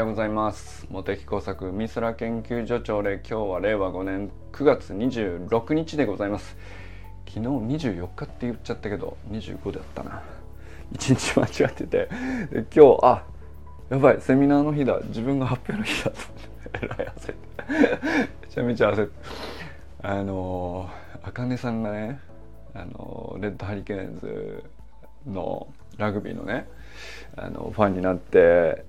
ようございます。茂木工作美空研究所長で今日は令和5年9月26日でございます。昨日24日って言っちゃったけど25だったな。1日間違ってて。今日あやばいセミナーの日だ。自分が発表の日だとえらい焦って。めちゃめちゃ焦って。あのあかねさんがねあのレッドハリケーンズのラグビーのねあのファンになって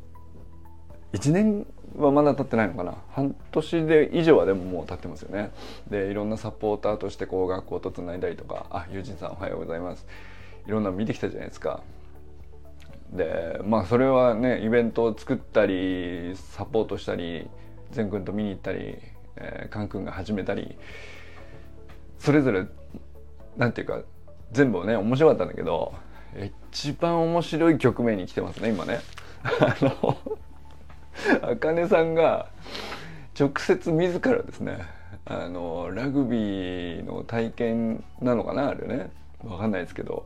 1年はまだ経ってないのかな。半年で以上はでももう経ってますよね。でいろんなサポーターとしてこう学校とつないだりとかあ友人さんおはようございますいろんなの見てきたじゃないですか。でまあそれはねイベントを作ったりサポートしたり善くんと見に行ったり、えー、カン君が始めたりそれぞれなんていうか全部ね面白かったんだけど一番面白い局面に来てますね今ね。あのあかねさんが直接自らですねあのラグビーの体験なのかなあれね。分かんないですけど。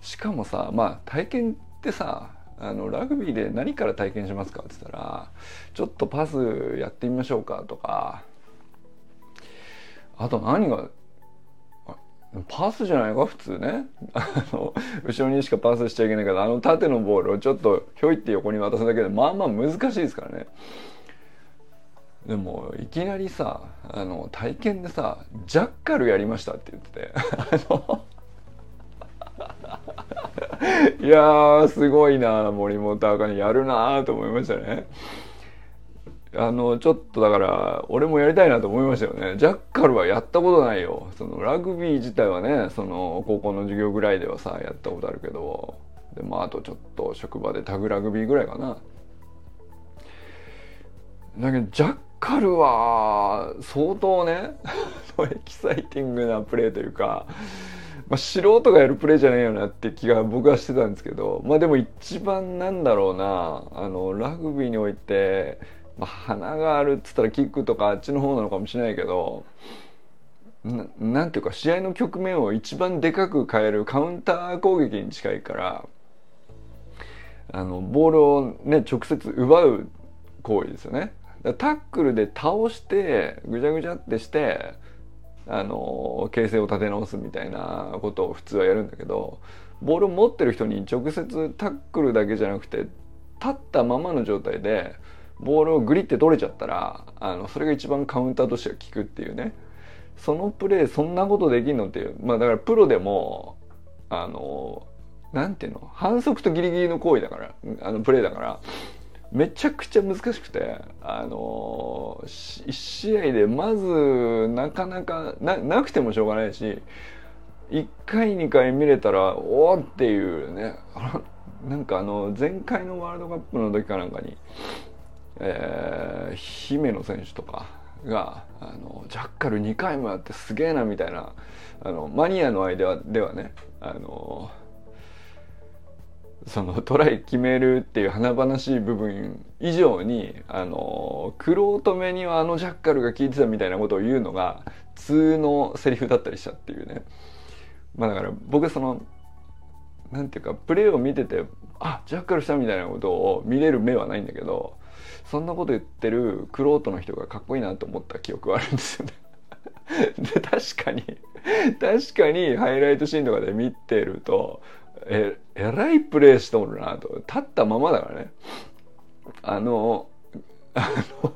しかもさまあ体験ってさあのラグビーで何から体験しますか？って言ったらちょっとパスやってみましょうか？とか。あと何がパスじゃないか普通ね。あの後ろにしかパスしちゃいけないからあの縦のボールをちょっとひょいって横に渡すだけでまあまあ難しいですからね。でもいきなりさあの体験でさジャッカルやりましたって言ってて。いやすごいな森本茜やるなと思いましたね。あのちょっとだから俺もやりたいなと思いましたよね。ジャッカルはやったことないよ。そのラグビー自体はねその高校の授業ぐらいではさやったことあるけど。でまああとちょっと職場でタグラグビーぐらいかな。だけどジャッカルは相当ね エキサイティングなプレーというかまあ、素人がやるプレーじゃないよなって気が僕はしてたんですけどまあでも一番なんだろうなあのラグビーにおいてまあ、花があるっつったらキックとかあっちの方なのかもしれないけどなんていうか試合の局面を一番でかく変えるカウンター攻撃に近いからあのボールをね直接奪う行為ですよね。タックルで倒してぐちゃぐちゃってしてあの形勢を立て直すみたいなことを普通はやるんだけどボールを持ってる人に直接タックルだけじゃなくて立ったままの状態でボールをグリって取れちゃったらあのそれが一番カウンターとしては効くっていうね。そのプレーそんなことできんのっていう。まあだからプロでもあのなんていうの？反則とギリギリの行為だからあのプレーだからめちゃくちゃ難しくてあの1試合でまずなかなかななくてもしょうがないし1回2回見れたらおおっていうね。なんかあの前回のワールドカップの時かなんかにえー、姫野選手とかがあのジャッカル2回もやってすげえなみたいなあのマニアの間ではねあのそのトライ決めるっていう華々しい部分以上にあの玄人目にはあのジャッカルが効いてたみたいなことを言うのが普通のセリフだったりしたっていうね。まあだから僕そのなんていうかプレーを見ててあジャッカルしたみたいなことを見れる目はないんだけどそんなこと言ってるクロートの人がかっこいいなと思った記憶はあるんですよね。で確かに確かにハイライトシーンとかで見てるとええらいプレーしておるなと。立ったままだからね。あのあの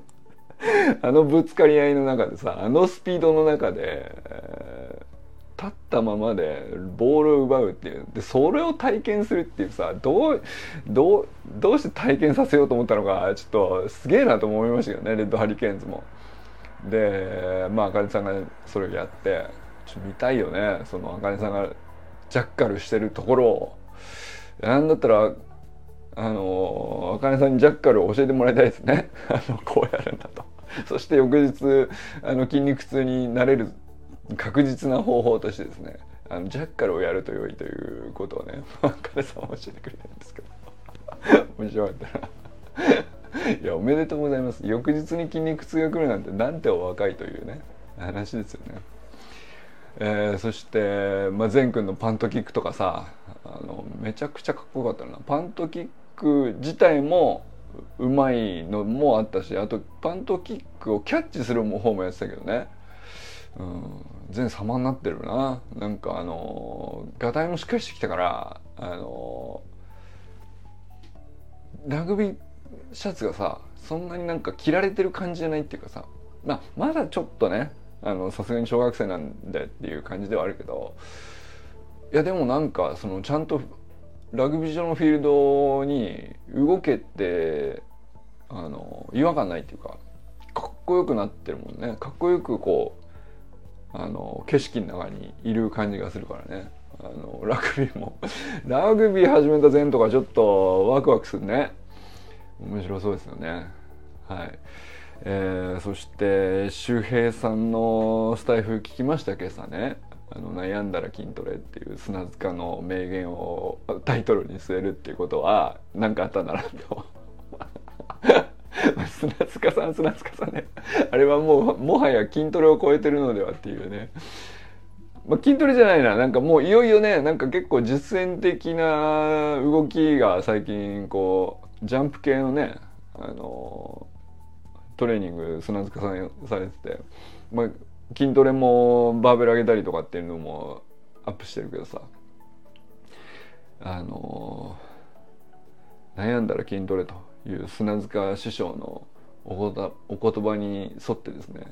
あのぶつかり合いの中でさあのスピードの中で、えー立ったままでボールを奪うっていうでそれを体験するっていうさどうどうどうして体験させようと思ったのかちょっとすげえなと思いましたけどねレッドハリケーンズも。でまああかねさんがそれをやってちょ見たいよねそのあかねさんがジャッカルしてるところを。なんだったらあのあかねさんにジャッカルを教えてもらいたいですね あのこうやるんだと。そして翌日あの筋肉痛になれる確実な方法としてですねあのジャッカルをやると良いということをね 彼さん教えてくれたんですけど。面白かったらいやおめでとうございます。翌日に筋肉痛が来るなんてなんてお若いというね話ですよね。えー、そして、まあ、善くんのパントキックとかさあのめちゃくちゃかっこよかったな。パントキック自体もうまいのもあったしあとパントキックをキャッチする方もやってたけどね、うん、全様になってるな。なんかあのガタイもしっかりしてきたからあのラグビーシャツがさそんなになんか着られてる感じじゃないっていうかさまあまだちょっとねさすがに小学生なんでっていう感じではあるけどいやでもなんかそのちゃんとラグビー場のフィールドに動けてあの違和感ないっていうかかっこよくなってるもんね。かっこよくこうあの景色の中にいる感じがするからね。あのラグビーも。ラグビー始めた前とかちょっとワクワクするね。面白そうですよね。はい。えー、そして周平さんのスタイフ聞きました今朝ね。あの悩んだら筋トレっていう砂塚の名言をタイトルに据えるっていうことは何かあったんだなと。砂塚さん砂塚さんねあれはもうもはや筋トレを超えてるのではっていうね。まあ、筋トレじゃないな。なんかもういよいよね。なんか結構実践的な動きが最近こうジャンプ系のねあのトレーニング砂塚さんされてて、まあ、筋トレもバーベル上げたりとかっていうのもアップしてるけどさ。あの悩んだら筋トレと。いう砂塚師匠のお言葉に沿ってですね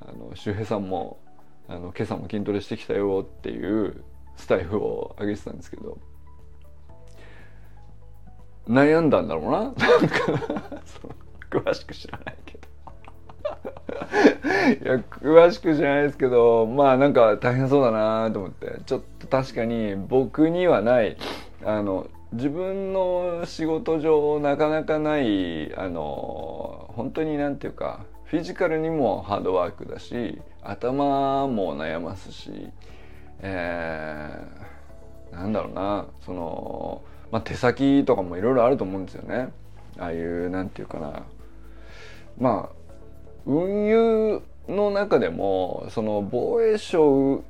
あの周平さんもあの今朝も筋トレしてきたよっていうスタイフを上げてたんですけど悩んだんだろうな？なんか詳しく知らないけど。いや詳しくじゃないですけどまあなんか大変そうだなと思ってちょっと確かに僕にはないあの自分の仕事上なかなかないあの本当になんていうかフィジカルにもハードワークだし頭も悩ますし、えー、なんだろうなその、まあ、手先とかもいろいろあると思うんですよね。ああいうなんていうかな。まあ運輸の中でもその防衛省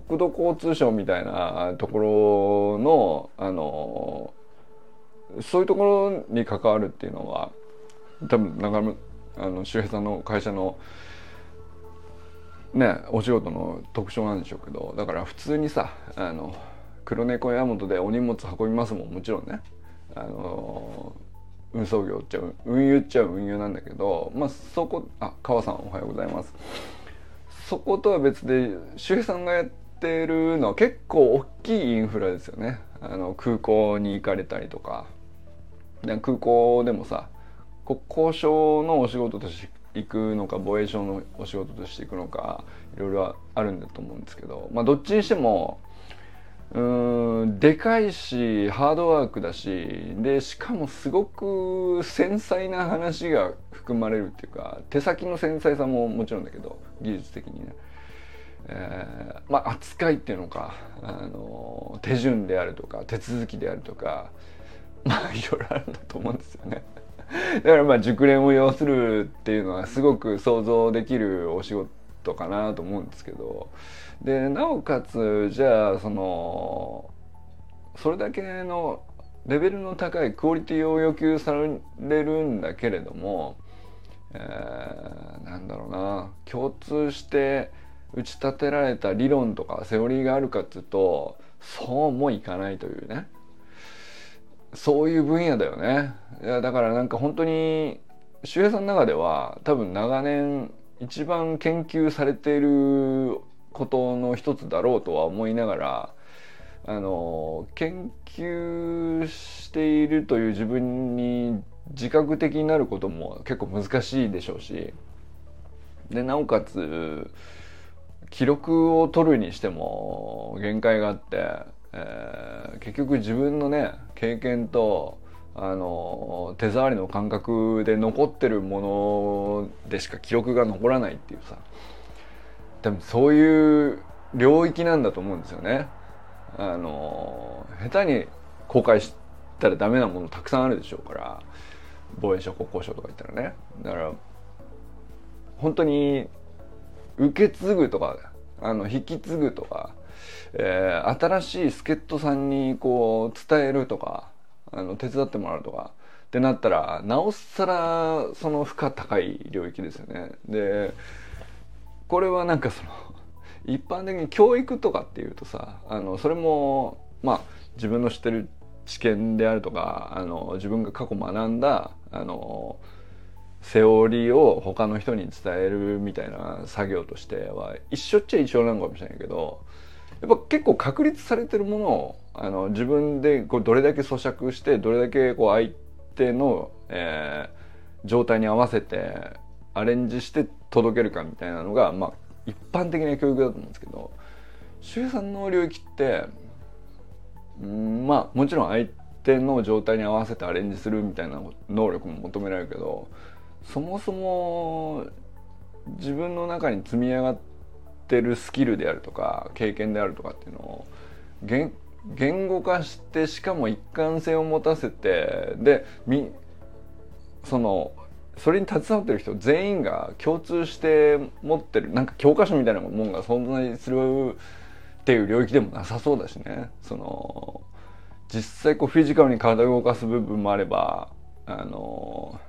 国土交通省みたいなところのあのそういうところに関わるっていうのは多分中村あの周平さんの会社のねお仕事の特徴なんでしょうけどだから普通にさあの黒猫山本でお荷物運びますもんもちろんね。あの運送業っちゃ運輸っちゃ運輸なんだけどまあそこあ川さんおはようございます。そことは別で周平さんがやってるのは結構大きいインフラですよね。あの空港に行かれたりとか。空港でもさ国交省のお仕事として行くのか防衛省のお仕事として行くのかいろいろあるんだと思うんですけど。まあどっちにしてもうんでかいしハードワークだしでしかもすごく繊細な話が含まれるっていうか手先の繊細さももちろんだけど技術的にね、えー、まあ扱いっていうのかあの手順であるとか手続きであるとか まあいろいろあるんだと思うんですよね。だからまあ熟練を要するっていうのはすごく想像できるお仕事かなと思うんですけどでなおかつじゃあそのそれだけのレベルの高いクオリティを要求されるんだけれども、えー、なんだろうな共通して打ち立てられた理論とかセオリーがあるかっていうとそうもいかないというね。そういう分野だよね。いやだからなんか本当に周平さんの中では多分長年一番研究されていることの一つだろうとは思いながらあの研究しているという自分に自覚的になることも結構難しいでしょうし。でなおかつ記録を取るにしても限界があって、えー、結局自分のね経験とあの手触りの感覚で残ってるものでしか記録が残らないっていうさ。多分そういう領域なんだと思うんですよね。あの下手に公開したらダメなものたくさんあるでしょうから。防衛省国交省とか言ったらね。だから本当に受け継ぐとかあの引き継ぐとか、えー、新しい助っ人さんにこう伝えるとかあの手伝ってもらうとかってなったらなおさらその負荷高い領域ですよね。でこれはなんかその一般的に教育とかっていうとさあのそれもまあ自分の知ってる知見であるとかあの自分が過去学んだあのセオリーを他の人に伝えるみたいな作業としては一緒っちゃ一緒なのかもしれないけどやっぱ結構確立されてるものをあの自分でこうどれだけ咀嚼してどれだけこう相手の、えー、状態に合わせてアレンジして届けるかみたいなのが、まあ、一般的な教育だと思うんですけど周さんの領域ってうんまあもちろん相手の状態に合わせてアレンジするみたいな能力も求められるけどそもそも自分の中に積み上がってるスキルであるとか経験であるとかっていうのを言語化してしかも一貫性を持たせてでみそのそれに携わってる人全員が共通して持ってるなんか教科書みたいなもんが存在するっていう領域でもなさそうだしね。その実際こうフィジカルに体を動かす部分もあればあの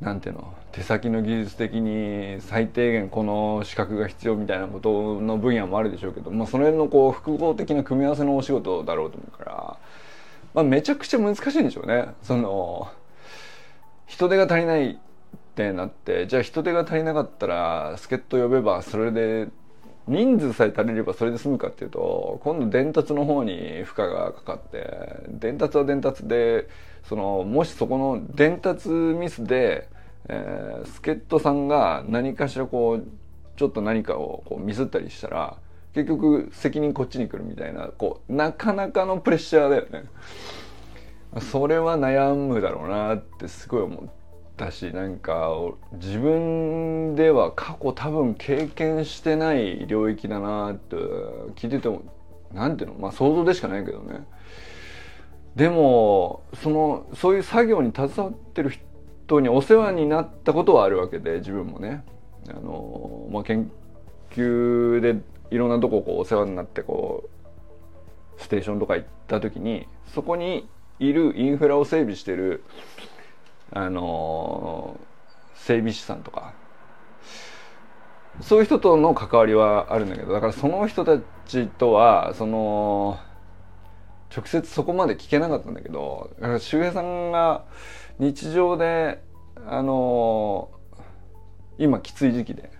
なんていうの手先の技術的に最低限この資格が必要みたいなことの分野もあるでしょうけど、まあ、その辺のこう複合的な組み合わせのお仕事だろうと思うから、まあ、めちゃくちゃ難しいんでしょうね。その人手が足りないってなってじゃあ人手が足りなかったら助っ人呼べばそれで人数さえ足りればそれで済むかっていうと今度伝達の方に負荷がかかって伝達は伝達でそのもしそこの伝達ミスで、えー、助っ人さんが何かしらこうちょっと何かをこうミスったりしたら結局責任こっちに来るみたいなこうなかなかのプレッシャーだよね。それは悩むだろうなってすごい思ったしなんか自分では過去多分経験してない領域だなって聞いてても何ていうの？まあ想像でしかないけどね。でもそのそういう作業に携わってる人にお世話になったことはあるわけで自分もね。あの、まあ、研究でいろんなとここうお世話になってこうステーションとか行った時にそこにいるインフラを整備してるあの整備士さんとか。そういう人との関わりはあるんだけどだからその人たちとはその直接そこまで聞けなかったんだけどだから周平さんが日常であの今きつい時期で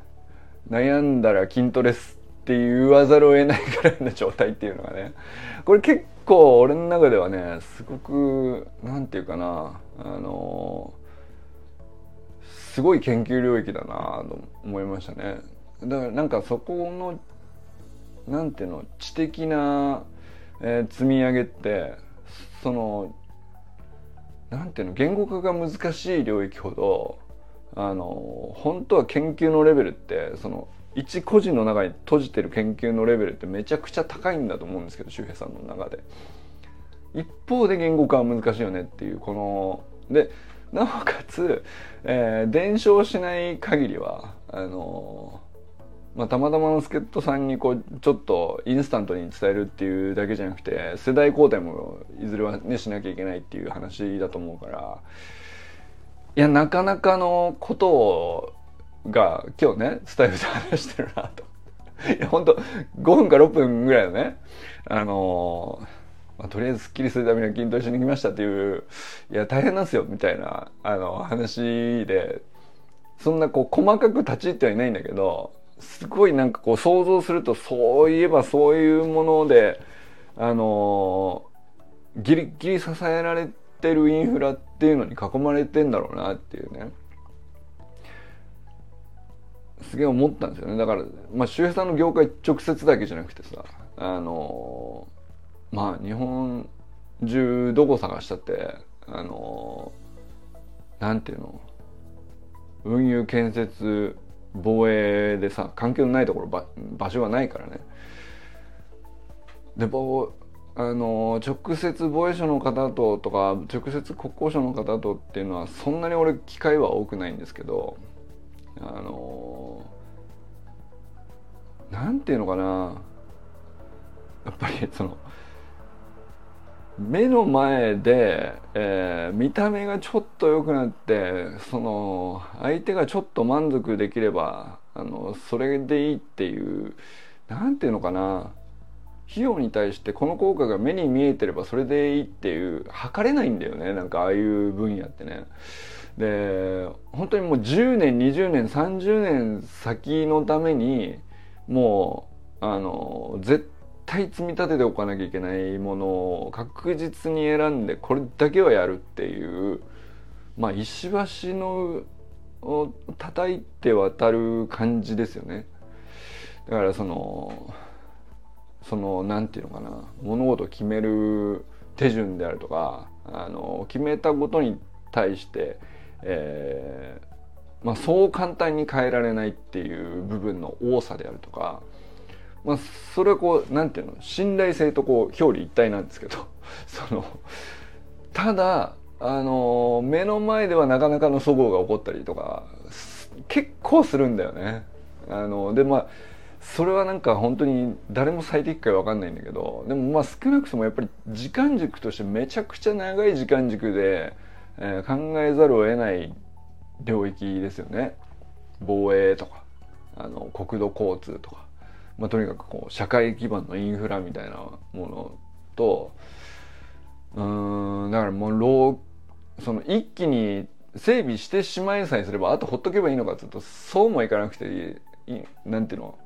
悩んだら筋トレすって言わざるを得ないぐらいの状態っていうのがねこれ結構俺の中ではねすごく何て言うかなあのすごい研究領域だなと思いましたね。だからなんかそこのなんていうの知的な、えー、積み上げってそのなんていうの言語化が難しい領域ほどあの本当は研究のレベルってその一個人の中に閉じてる研究のレベルってめちゃくちゃ高いんだと思うんですけど周平さんの中で。一方で言語化は難しいよねっていうこのでなおかつ、えー、伝承しない限りはあのまあ、たまたまの助っ人さんにこうちょっとインスタントに伝えるっていうだけじゃなくて世代交代もいずれはねしなきゃいけないっていう話だと思うからいやなかなかのことをが今日ね伝えるで話してるなと。いや本当5分か6分ぐらいのねあのまあ、とりあえずすっきりするためには筋トレしに来ましたっていういや大変なんですよみたいなあの話でそんなこう細かく立ち入ってはいないんだけどすごいなんかこう想像するとそういえばそういうものであのギリギリ支えられてるインフラっていうのに囲まれてんだろうなっていうねすげえ思ったんですよねだからまあ周平さんの業界直接だけじゃなくてさあのまあ日本中どこ探したってあのなんていうの？運輸建設防衛でさ関係のないところ場場所がないからね。であの直接防衛省の方ととか直接国交省の方とっていうのはそんなに俺機会は多くないんですけどあのなんていうのかな。やっぱりその目の前で、えー、見た目がちょっと良くなってその相手がちょっと満足できればあのそれでいいっていう何て言うのかな。費用に対してこの効果が目に見えてればそれでいいっていう測れないんだよね。なんかああいう分野ってね。で本当にもう10年20年30年先のためにもうあの絶対積み立てておかなきゃいけないものを確実に選んでこれだけはやるっていうまあ石橋のを叩いて渡る感じですよね。だからそのその何て言うのかな物事を決める手順であるとかあの決めたことに対して、えーまあ、そう簡単に変えられないっていう部分の多さであるとか、まあ、それはこう何て言うの信頼性とこう表裏一体なんですけど そのただあの目の前ではなかなかの齟齬が起こったりとか結構するんだよね。あのでまあそれはなんか本当に誰も最適解わかんないんだけどでもまあ少なくともやっぱり時間軸としてめちゃくちゃ長い時間軸で、えー、考えざるを得ない領域ですよね。防衛とかあの国土交通とか、まあ、とにかくこう社会基盤のインフラみたいなものとうんだからもうその一気に整備してしまいさえすればあとほっとけばいいのかっていうとそうもいかなくてなんていうの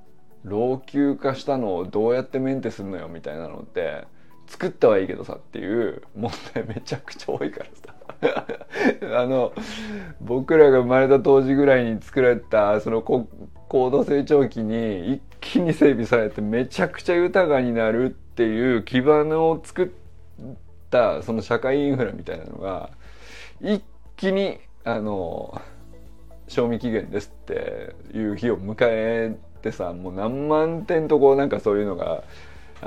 老朽化したのをどうやってメンテするのよみたいなのって作ったはいいけどさっていう問題めちゃくちゃ多いからさ。あの僕らが生まれた当時ぐらいに作られたその高度成長期に一気に整備されてめちゃくちゃ豊かになるっていう基盤を作ったその社会インフラみたいなのが一気にあの賞味期限ですっていう日を迎えてさもう何万点とこうなんかそういうのが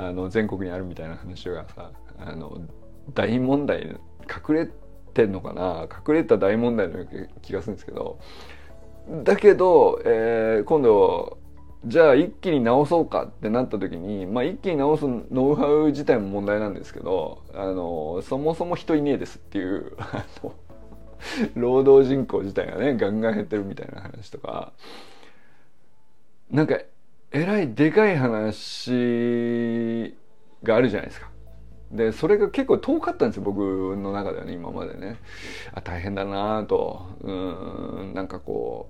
あの全国にあるみたいな話がさあの大問題隠れてんのかな？隠れた大問題の気がするんですけど。だけど、えー、今度じゃあ一気に直そうかってなった時に、まあ、一気に直すノウハウ自体も問題なんですけどあのそもそも人いねえですっていう労働人口自体がねガンガン減ってるみたいな話とか。なんかえらいでかい話があるじゃないですか。でそれが結構遠かったんですよ僕の中ではね今までね。あ大変だなと。うんなんかこ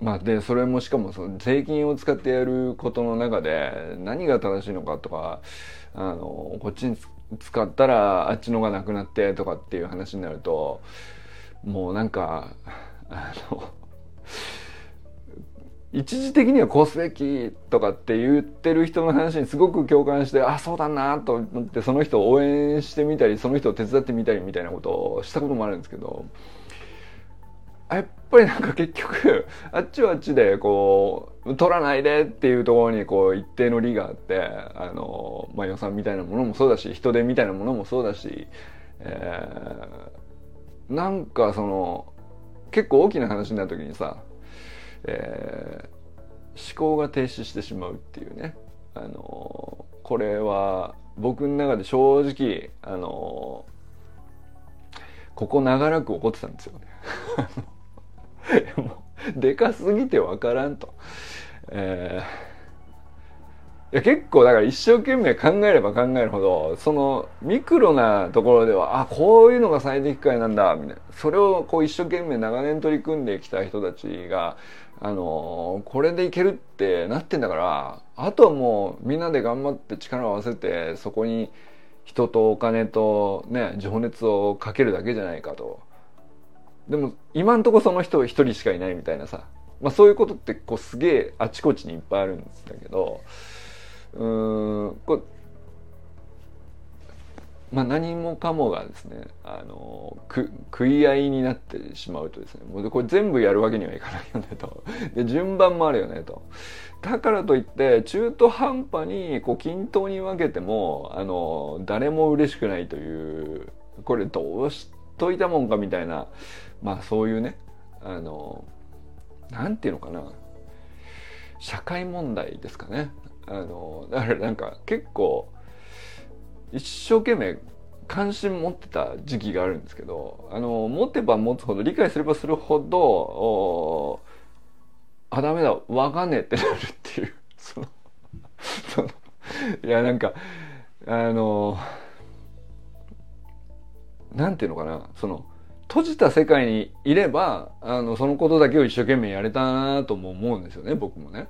う。まあでそれもしかもその税金を使ってやることの中で何が正しいのかとかあのこっちに使ったらあっちのがなくなってとかっていう話になるともうなんかあの一時的にはこうすべきとかって言ってる人の話にすごく共感してあそうだなと思ってその人を応援してみたりその人を手伝ってみたりみたいなことをしたこともあるんですけどやっぱりなんか結局 あっちはあっちでこう取らないでっていうところにこう一定の利があってあの、まあ、予算みたいなものもそうだし人手みたいなものもそうだし、えー、なんかその結構大きな話になった時にさえー、思考が停止してしまうっていうね、あのー、これは僕の中で正直、あのー、ここ長らく起こってたんですよね。も うでかすぎてわからんと。えーいや結構だから一生懸命考えれば考えるほどそのミクロなところではあこういうのが最適解なんだみたいなそれをこう一生懸命長年取り組んできた人たちがあのこれでいけるってなってんだからあとはもうみんなで頑張って力を合わせてそこに人とお金とね情熱をかけるだけじゃないかと。でも今んとこその人一人しかいないみたいなさ、まあ、そういうことってこうすげえあちこちにいっぱいあるんだけどうんまあ、何もかもがですねあの食い合いになってしまうとですねもうこれ全部やるわけにはいかないよねと。で順番もあるよねと。だからといって中途半端にこう均等に分けてもあの誰も嬉しくないというこれどうしといたもんかみたいなまあそういうねあのなんていうのかな。社会問題ですかね。あのだからなんか結構一生懸命関心持ってた時期があるんですけどあの持てば持つほど理解すればするほどあダメだわかんねえってなるっていう そのそのいやなんかあのなんていうのかなその閉じた世界にいればあのそのことだけを一生懸命やれたなとも思うんですよね僕もね。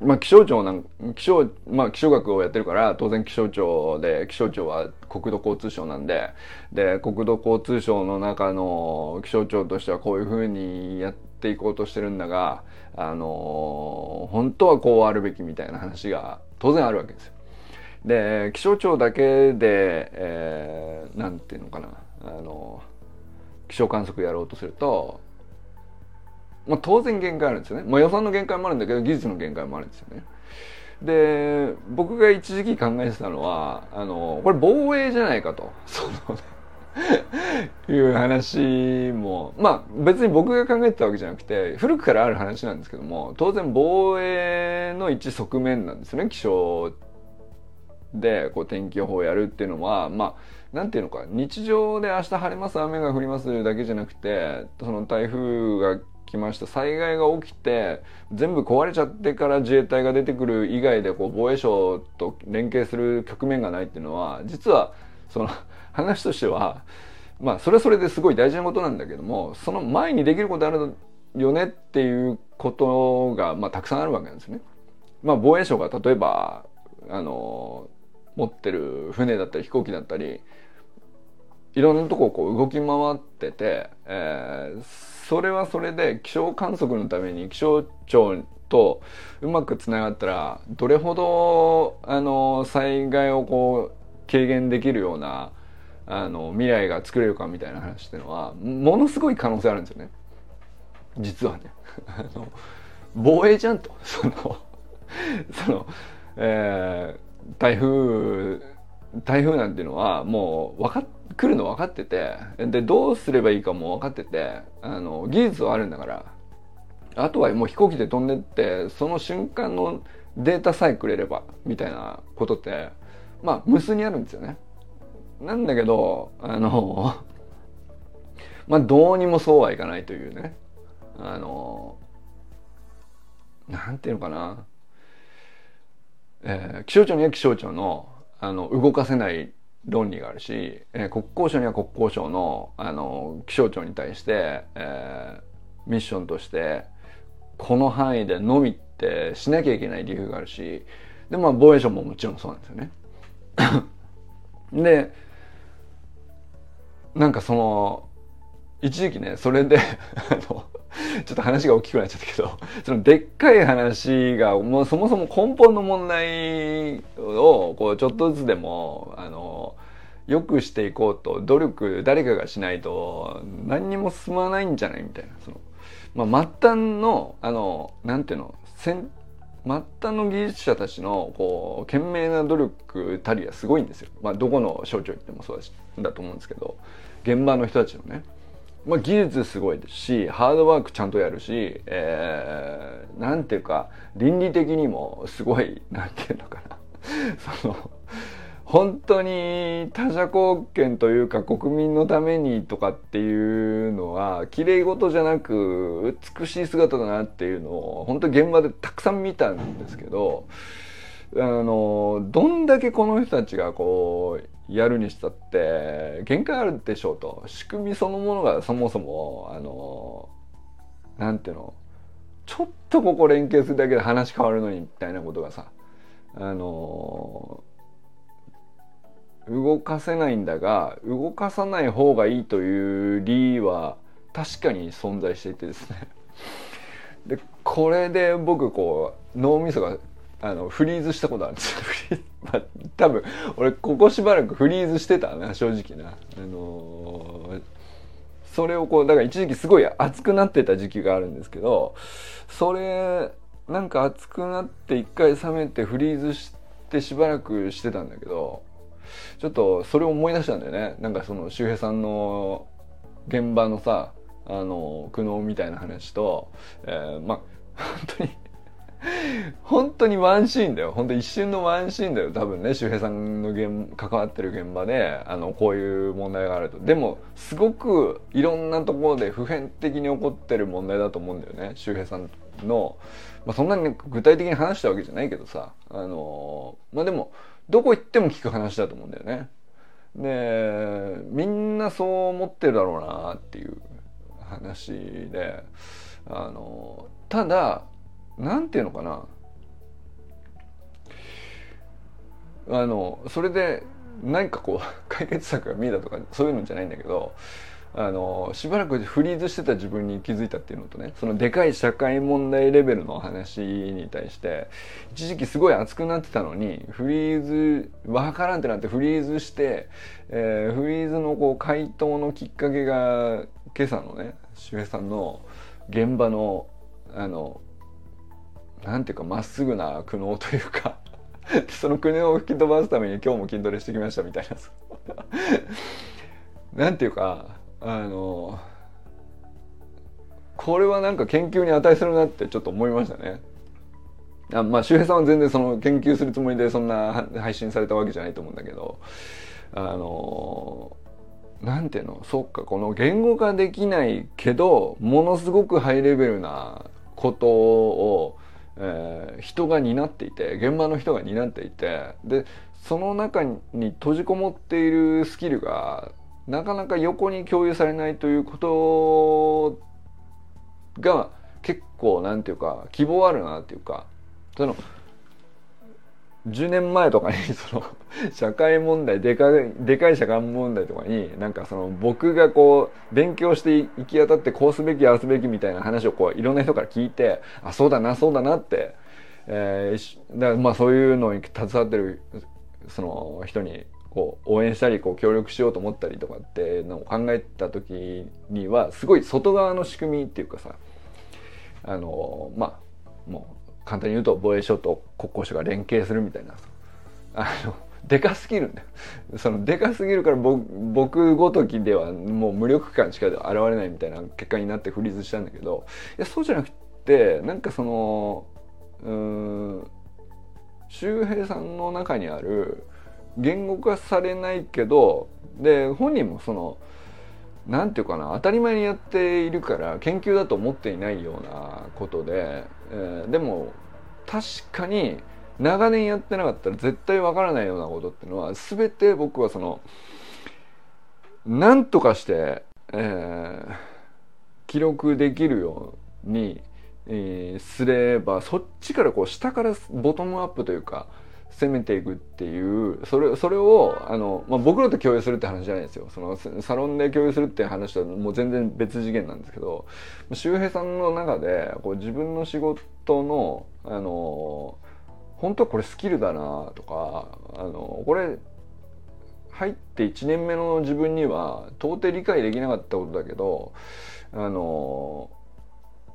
まあ気象庁なん気象まあ気象学をやってるから当然気象庁で気象庁は国土交通省なんでで国土交通省の中の気象庁としてはこういうふうにやっていこうとしてるんだがあの本当はこうあるべきみたいな話が当然あるわけですよ。で気象庁だけで、えー、なんていうのかなあの気象観測やろうとすると、まあ、当然限界あるんですよね、まあ、予算の限界もあるんだけど技術の限界もあるんですよね。で僕が一時期考えてたのはあのこれ防衛じゃないかと。そのいう話も。まあ別に僕が考えてたわけじゃなくて古くからある話なんですけども当然防衛の一側面なんですね気象でこう天気予報をやるっていうのは。まあなんていうのか日常で明日晴れます雨が降りますだけじゃなくてその台風が来ました災害が起きて全部壊れちゃってから自衛隊が出てくる以外でこう防衛省と連携する局面がないっていうのは実はその 話としてはまあそれはそれですごい大事なことなんだけどもその前にできることあるよねっていうことが、まあ、たくさんあるわけなんですね。まあ、防衛省が例えばあの持ってる船だったり飛行機だったりいろんなとここう動き回ってて、えー、それはそれで気象観測のために気象庁とうまくつながったらどれほどあの災害をこう軽減できるようなあの未来が作れるかみたいな話っていうのはものすごい可能性あるんですよね。実はね。あの防衛じゃんと。そのその、えー、台風台風なんていうのはもう分か来るの分かっててでどうすればいいかも分かっててあの技術はあるんだからあとはもう飛行機で飛んでってその瞬間のデータさえくれればみたいなことってまあ無数にあるんですよね。なんだけどあのまあどうにもそうはいかないというねあのなんていうのかな、えー、気象庁には気象庁のあの動かせない論理があるし、えー、国交省には国交省のあの気象庁に対して、えー、ミッションとしてこの範囲でのみってしなきゃいけない理由があるしでまあ防衛省ももちろんそうなんですよね。でなんかその一時期ねそれであのちょっと話が大きくなっちゃったけど そのでっかい話がもうそもそも根本の問題をこうちょっとずつでもあの良くしていこうと努力誰かがしないと何にも進まないんじゃないみたいなその、まあ、末端のあのなんていうの末端の技術者たちのこう懸命な努力たりはすごいんですよ。まあ、どこの省庁行ってもそうだしだと思うんですけど現場の人たちのね。まあ、技術すごいですしハードワークちゃんとやるし、えー、なんていうか倫理的にもすごいなんていうのかな。その本当に他者貢献というか国民のためにとかっていうのは綺麗事じゃなく美しい姿だなっていうのを本当現場でたくさん見たんですけどあのどんだけこの人たちがこうやるにしたって限界あるでしょうと。仕組みそのものがそもそもあのなんていうのちょっとここ連携するだけで話変わるのにみたいなことがさあの動かせないんだが動かさない方がいいという理由は確かに存在していてですね。でこれで僕こう脳みそがあのフリーズしたことあるんですよ。まあ、多分俺ここしばらくフリーズしてたな正直な。あのー、それをこうだから一時期すごい熱くなってた時期があるんですけどそれなんか熱くなって一回冷めてフリーズしてしばらくしてたんだけどちょっとそれを思い出したんだよね。なんかその周平さんの現場のさあの苦悩みたいな話と、えー、まあ本当に本当にワンシーンだよ。本当一瞬のワンシーンだよ。多分ね周平さんの現関わってる現場であのこういう問題があると。でもすごくいろんなところで普遍的に起こってる問題だと思うんだよね。周平さんの、まあ、そんなに具体的に話したわけじゃないけどさ。あのまあでもどこ行っても聞く話だと思うんだよね。でみんなそう思ってるだろうなっていう話であのただ何て言うのかな？あのそれで何かこう 解決策が見えたとかそういうのじゃないんだけどあのしばらくフリーズしてた自分に気づいたっていうのとねそのでかい社会問題レベルの話に対して一時期すごい熱くなってたのにフリーズわからんってなってフリーズして、えー、フリーズのこう回答のきっかけが今朝のね周平さんの現場のあのなんていうかまっすぐな苦悩というか その苦悩を吹き飛ばすために今日も筋トレしてきましたみたいな なんていうかあのこれはなんか研究に値するなってちょっと思いましたね。あまあ周平さんは全然その研究するつもりでそんな配信されたわけじゃないと思うんだけどあのなんていうのそっかこの言語化できないけどものすごくハイレベルなことを、えー、人が担っていて現場の人が担っていてでその中に閉じこもっているスキルがなかなか横に共有されないということが結構なんていうか希望あるなっていうかその10年前とかにその社会問題でかいでかい社会問題とかになんかその僕がこう勉強して行き当たってこうすべきああすべきみたいな話をこういろんな人から聞いてあそうだなそうだなって、えー、だまあそういうのに携わってるその人にこう応援したりこう協力しようと思ったりとかってのを考えた時にはすごい外側の仕組みっていうかさあのまあもう簡単に言うと防衛省と国交省が連携するみたいなあのでかすぎるんだよ。そのでかすぎるから僕ごときではもう無力感しか現れないみたいな結果になってフリーズしたんだけどいやそうじゃなくてなんかそのうん周平さんの中にある言語化されないけどで本人もその何て言うかな当たり前にやっているから研究だと思っていないようなことで、えー、でも確かに長年やってなかったら絶対わからないようなことっていうのは全て僕はその何とかして、えー、記録できるように、えー、すればそっちからこう下からボトムアップというか攻めていくっていうそれそれをあの、まあ、僕らと共有するって話じゃないですよ。そのサロンで共有するって話とはもう全然別次元なんですけど周平さんの中でこう自分の仕事のあの本当はこれスキルだなとかあのこれ入って1年目の自分には到底理解できなかったことだけどあの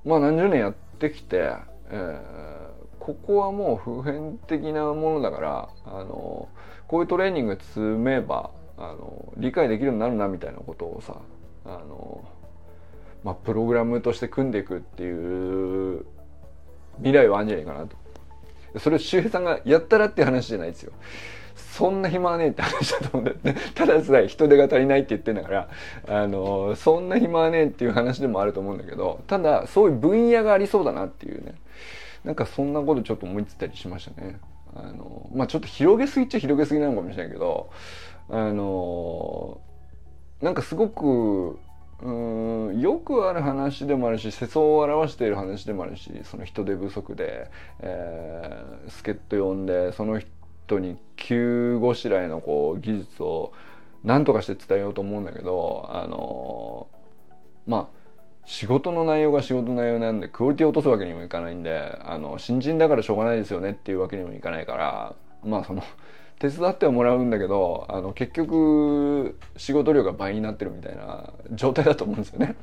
まあ何十年やってきて、えーここはもう普遍的なものだからあのこういうトレーニング積めばあの理解できるようになるなみたいなことをさあの、まあ、プログラムとして組んでいくっていう未来はあるんじゃないかなと。それを周平さんがやったらっていう話じゃないですよ。そんな暇はねえって話だと思うんだよね。たださえ人手が足りないって言ってんだから、あの、そんな暇はねえっていう話でもあると思うんだけど、ただそういう分野がありそうだなっていうね。なんかそんなことちょっと思いついたりしましたね。あのまあちょっと広げすぎっちゃ広げすぎなのかもしれないけどあのなんかすごくうんよくある話でもあるし世相を表している話でもあるしその人手不足で、えー、助っ人呼んでその人に急ごしらえのこう技術を何とかして伝えようと思うんだけどあのまあ仕事の内容が仕事の内容なんでクオリティを落とすわけにもいかないんであの新人だからしょうがないですよねっていうわけにもいかないからまあその手伝ってはもらうんだけどあの結局仕事量が倍になってるみたいな状態だと思うんですよね。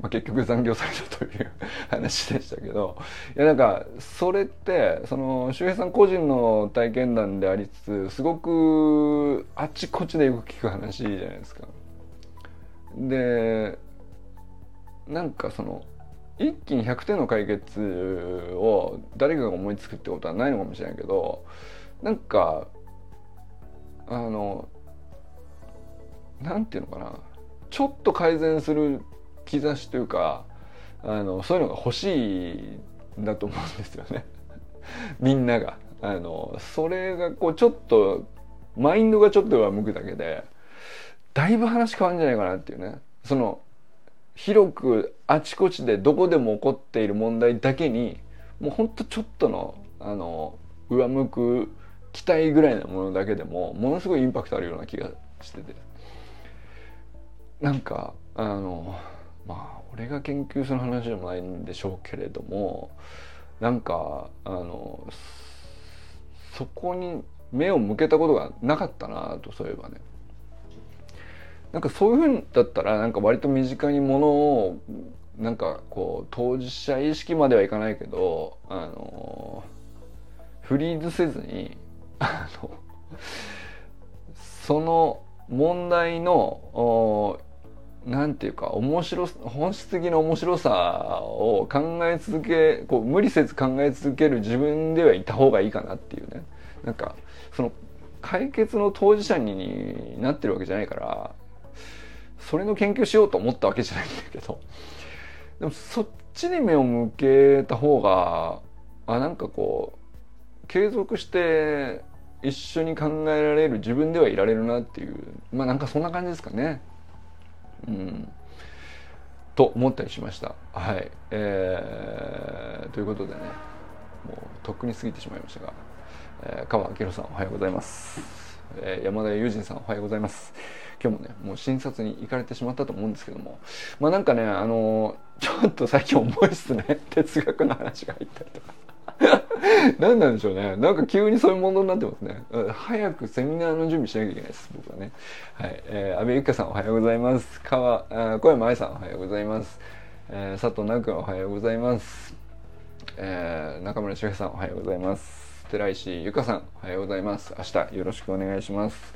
まあ、結局残業されたという 話でしたけどいやなんかそれってその周平さん個人の体験談でありつつすごくあっちこっちでよく聞く話じゃないですか。でなんかその一気に100点の解決を誰かが思いつくってことはないのかもしれないけどなんかあのなんていうのかなちょっと改善する兆しというかあのそういうのが欲しいんだと思うんですよね みんなが。あのそれがこうちょっとマインドがちょっと上向くだけでだいぶ話変わるんじゃないかなっていうねその広くあちこちでどこでも起こっている問題だけにもうほんとちょっとのあの上向く期待ぐらいなものだけでもものすごいインパクトあるような気がしてて。なんかあのまあ俺が研究する話でもないんでしょうけれどもなんかあのそこに目を向けたことがなかったなとそういえばね。なんかそういうふうだったらなんか割と身近にものをなんかこう当事者意識まではいかないけどあのフリーズせずに あのその問題のなんていうか面白本質的な面白さを考え続けこう無理せず考え続ける自分ではいた方がいいかなっていうね。なんかその解決の当事者になってるわけじゃないからそれの研究しようと思ったわけじゃないんだけどでもそっちに目を向けた方があなんかこう継続して一緒に考えられる自分ではいられるなっていうまあなんかそんな感じですかね。うん、と思ったりしました。はい、えー、ということでねもうとっくに過ぎてしまいましたが、えー、川明宏さんおはようございます、えー、山田友人さんおはようございます今日もねもう診察に行かれてしまったと思うんですけどもまあなんかねあのちょっと最近重いっすね哲学の話が入ったりとか。何なんでしょうね。なんか急にそういうものになってますね。早くセミナーの準備しなきゃいけないです、僕はね。はい。えー、安倍ゆきかさんおはようございます。川、小山愛さんおはようございます。えー、佐藤直君おはようございます。えー、中村修平さんおはようございます。寺石ゆかさんおはようございます。明日よろしくお願いします。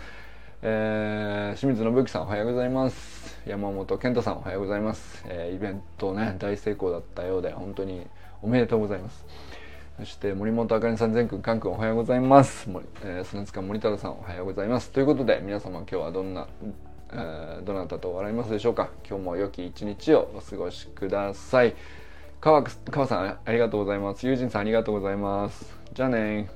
えー、清水信之さんおはようございます。山本健太さんおはようございます、えー、イベントね大成功だったようで本当におめでとうございます。そして森本あかりさん全くんかんくんおはようございます。えー、砂塚森太郎さんおはようございます。ということで皆様今日はどんな、えー、どなたと笑いますでしょうか。今日も良き一日をお過ごしください。川川さんありがとうございます。友人さんありがとうございます。じゃあね